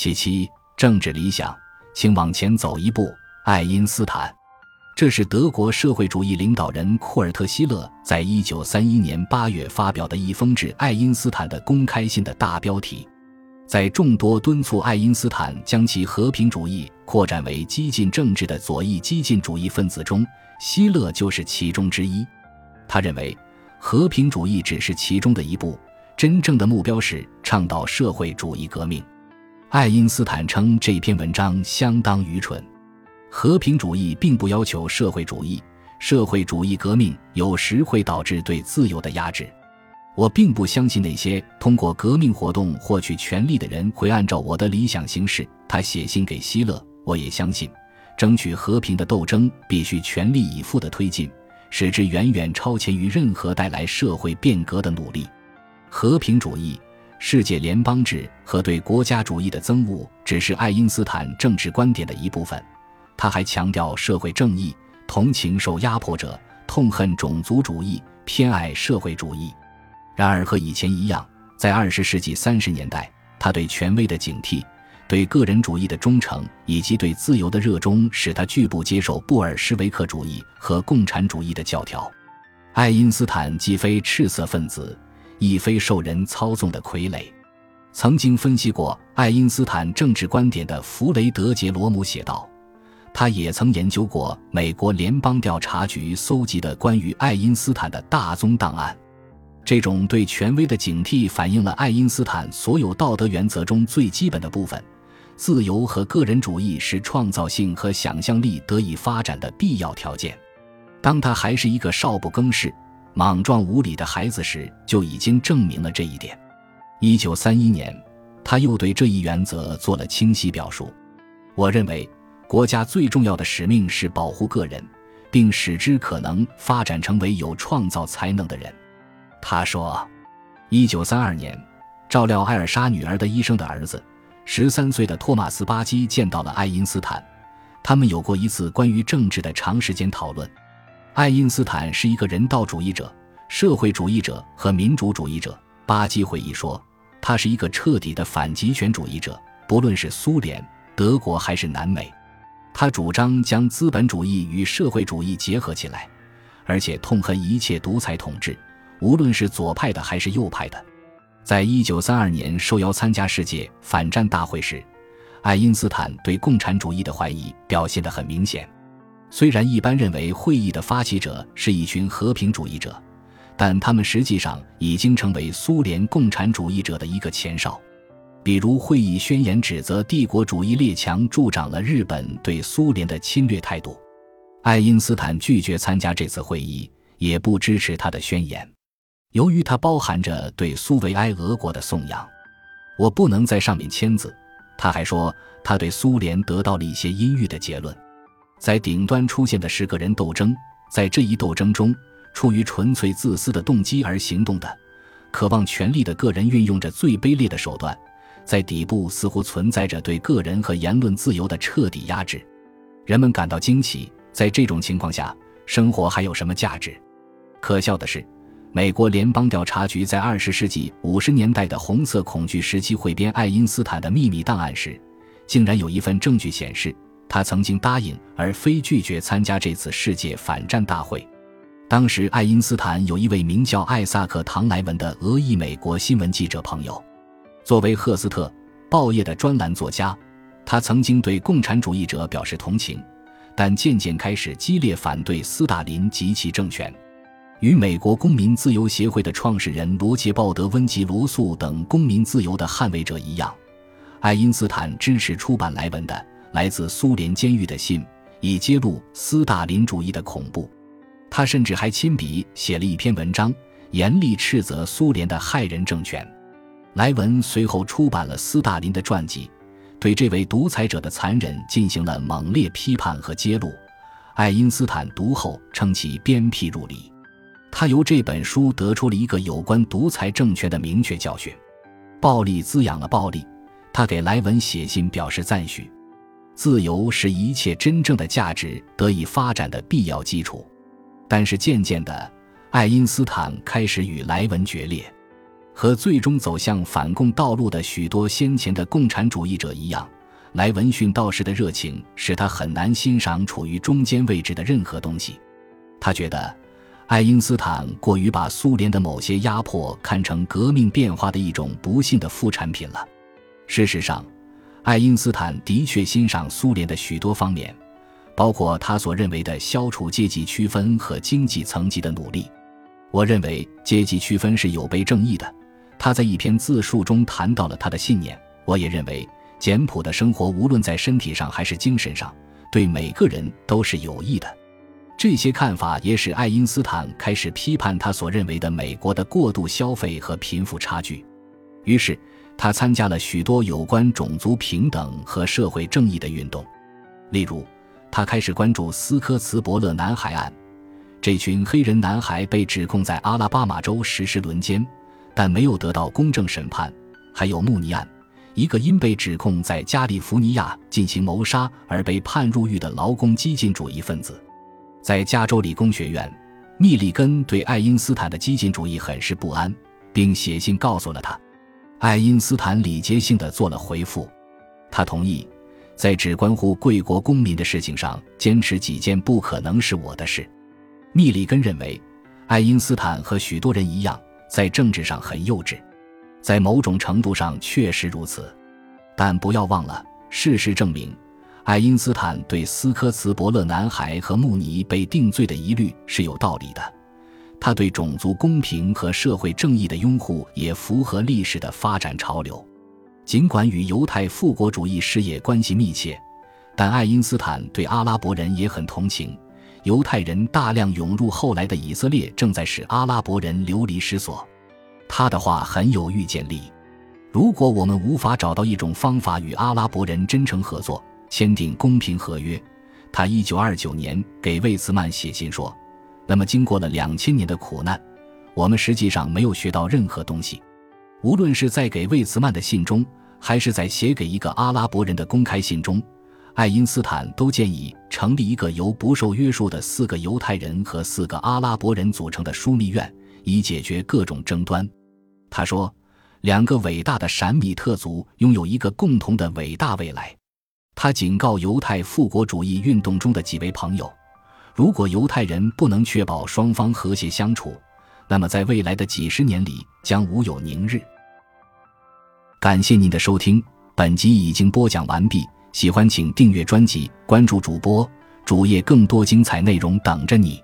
其七，政治理想，请往前走一步。爱因斯坦，这是德国社会主义领导人库尔特·希勒在一九三一年八月发表的一封致爱因斯坦的公开信的大标题。在众多敦促爱因斯坦将其和平主义扩展为激进政治的左翼激进主义分子中，希勒就是其中之一。他认为，和平主义只是其中的一步，真正的目标是倡导社会主义革命。爱因斯坦称这篇文章相当愚蠢。和平主义并不要求社会主义，社会主义革命有时会导致对自由的压制。我并不相信那些通过革命活动获取权力的人会按照我的理想行事。他写信给希勒，我也相信，争取和平的斗争必须全力以赴的推进，使之远远超前于任何带来社会变革的努力。和平主义。世界联邦制和对国家主义的憎恶只是爱因斯坦政治观点的一部分。他还强调社会正义，同情受压迫者，痛恨种族主义，偏爱社会主义。然而，和以前一样，在二十世纪三十年代，他对权威的警惕、对个人主义的忠诚以及对自由的热衷，使他拒不接受布尔什维克主义和共产主义的教条。爱因斯坦既非赤色分子。亦非受人操纵的傀儡。曾经分析过爱因斯坦政治观点的弗雷德·杰罗姆写道：“他也曾研究过美国联邦调查局搜集的关于爱因斯坦的大宗档案。这种对权威的警惕反映了爱因斯坦所有道德原则中最基本的部分：自由和个人主义是创造性和想象力得以发展的必要条件。当他还是一个少不更事。”莽撞无礼的孩子时就已经证明了这一点。一九三一年，他又对这一原则做了清晰表述。我认为，国家最重要的使命是保护个人，并使之可能发展成为有创造才能的人。他说，一九三二年，照料艾尔莎女儿的医生的儿子，十三岁的托马斯巴基见到了爱因斯坦，他们有过一次关于政治的长时间讨论。爱因斯坦是一个人道主义者、社会主义者和民主主义者。巴基回忆说，他是一个彻底的反极权主义者，不论是苏联、德国还是南美。他主张将资本主义与社会主义结合起来，而且痛恨一切独裁统治，无论是左派的还是右派的。在一九三二年受邀参加世界反战大会时，爱因斯坦对共产主义的怀疑表现得很明显。虽然一般认为会议的发起者是一群和平主义者，但他们实际上已经成为苏联共产主义者的一个前哨。比如，会议宣言指责帝国主义列强助长了日本对苏联的侵略态度。爱因斯坦拒绝参加这次会议，也不支持他的宣言，由于它包含着对苏维埃俄国的颂扬。我不能在上面签字。他还说，他对苏联得到了一些阴郁的结论。在顶端出现的是个人斗争，在这一斗争中，出于纯粹自私的动机而行动的、渴望权力的个人运用着最卑劣的手段。在底部似乎存在着对个人和言论自由的彻底压制。人们感到惊奇，在这种情况下，生活还有什么价值？可笑的是，美国联邦调查局在二十世纪五十年代的红色恐惧时期汇编爱因斯坦的秘密档案时，竟然有一份证据显示。他曾经答应而非拒绝参加这次世界反战大会。当时，爱因斯坦有一位名叫艾萨克·唐莱文的俄裔美国新闻记者朋友。作为赫斯特报业的专栏作家，他曾经对共产主义者表示同情，但渐渐开始激烈反对斯大林及其政权。与美国公民自由协会的创始人罗杰·鲍德温及罗素等公民自由的捍卫者一样，爱因斯坦支持出版莱文的。来自苏联监狱的信，以揭露斯大林主义的恐怖。他甚至还亲笔写了一篇文章，严厉斥责苏联的害人政权。莱文随后出版了斯大林的传记，对这位独裁者的残忍进行了猛烈批判和揭露。爱因斯坦读后称其鞭辟入里。他由这本书得出了一个有关独裁政权的明确教训：暴力滋养了暴力。他给莱文写信表示赞许。自由是一切真正的价值得以发展的必要基础，但是渐渐的，爱因斯坦开始与莱文决裂。和最终走向反共道路的许多先前的共产主义者一样，莱文逊道士的热情使他很难欣赏处于中间位置的任何东西。他觉得，爱因斯坦过于把苏联的某些压迫看成革命变化的一种不幸的副产品了。事实上，爱因斯坦的确欣赏苏联的许多方面，包括他所认为的消除阶级区分和经济层级的努力。我认为阶级区分是有悖正义的。他在一篇自述中谈到了他的信念。我也认为，简朴的生活无论在身体上还是精神上，对每个人都是有益的。这些看法也使爱因斯坦开始批判他所认为的美国的过度消费和贫富差距。于是，他参加了许多有关种族平等和社会正义的运动。例如，他开始关注斯科茨伯勒男孩案。这群黑人男孩被指控在阿拉巴马州实施轮奸。但没有得到公正审判。还有穆尼案，一个因被指控在加利福尼亚进行谋杀而被判入狱的劳工激进主义分子。在加州理工学院，密里根对爱因斯坦的激进主义很是不安，并写信告诉了他。爱因斯坦礼节性的做了回复，他同意在只关乎贵国公民的事情上坚持几件不可能是我的事。密里根认为，爱因斯坦和许多人一样。在政治上很幼稚，在某种程度上确实如此，但不要忘了，事实证明，爱因斯坦对斯科茨伯勒男孩和穆尼被定罪的疑虑是有道理的。他对种族公平和社会正义的拥护也符合历史的发展潮流。尽管与犹太复国主义事业关系密切，但爱因斯坦对阿拉伯人也很同情。犹太人大量涌入后来的以色列，正在使阿拉伯人流离失所。他的话很有预见力。如果我们无法找到一种方法与阿拉伯人真诚合作，签订公平合约，他一九二九年给魏茨曼写信说：“那么，经过了两千年的苦难，我们实际上没有学到任何东西。无论是在给魏茨曼的信中，还是在写给一个阿拉伯人的公开信中。”爱因斯坦都建议成立一个由不受约束的四个犹太人和四个阿拉伯人组成的枢密院，以解决各种争端。他说，两个伟大的闪米特族拥有一个共同的伟大未来。他警告犹太复国主义运动中的几位朋友，如果犹太人不能确保双方和谐相处，那么在未来的几十年里将无有宁日。感谢您的收听，本集已经播讲完毕。喜欢请订阅专辑，关注主播主页，更多精彩内容等着你。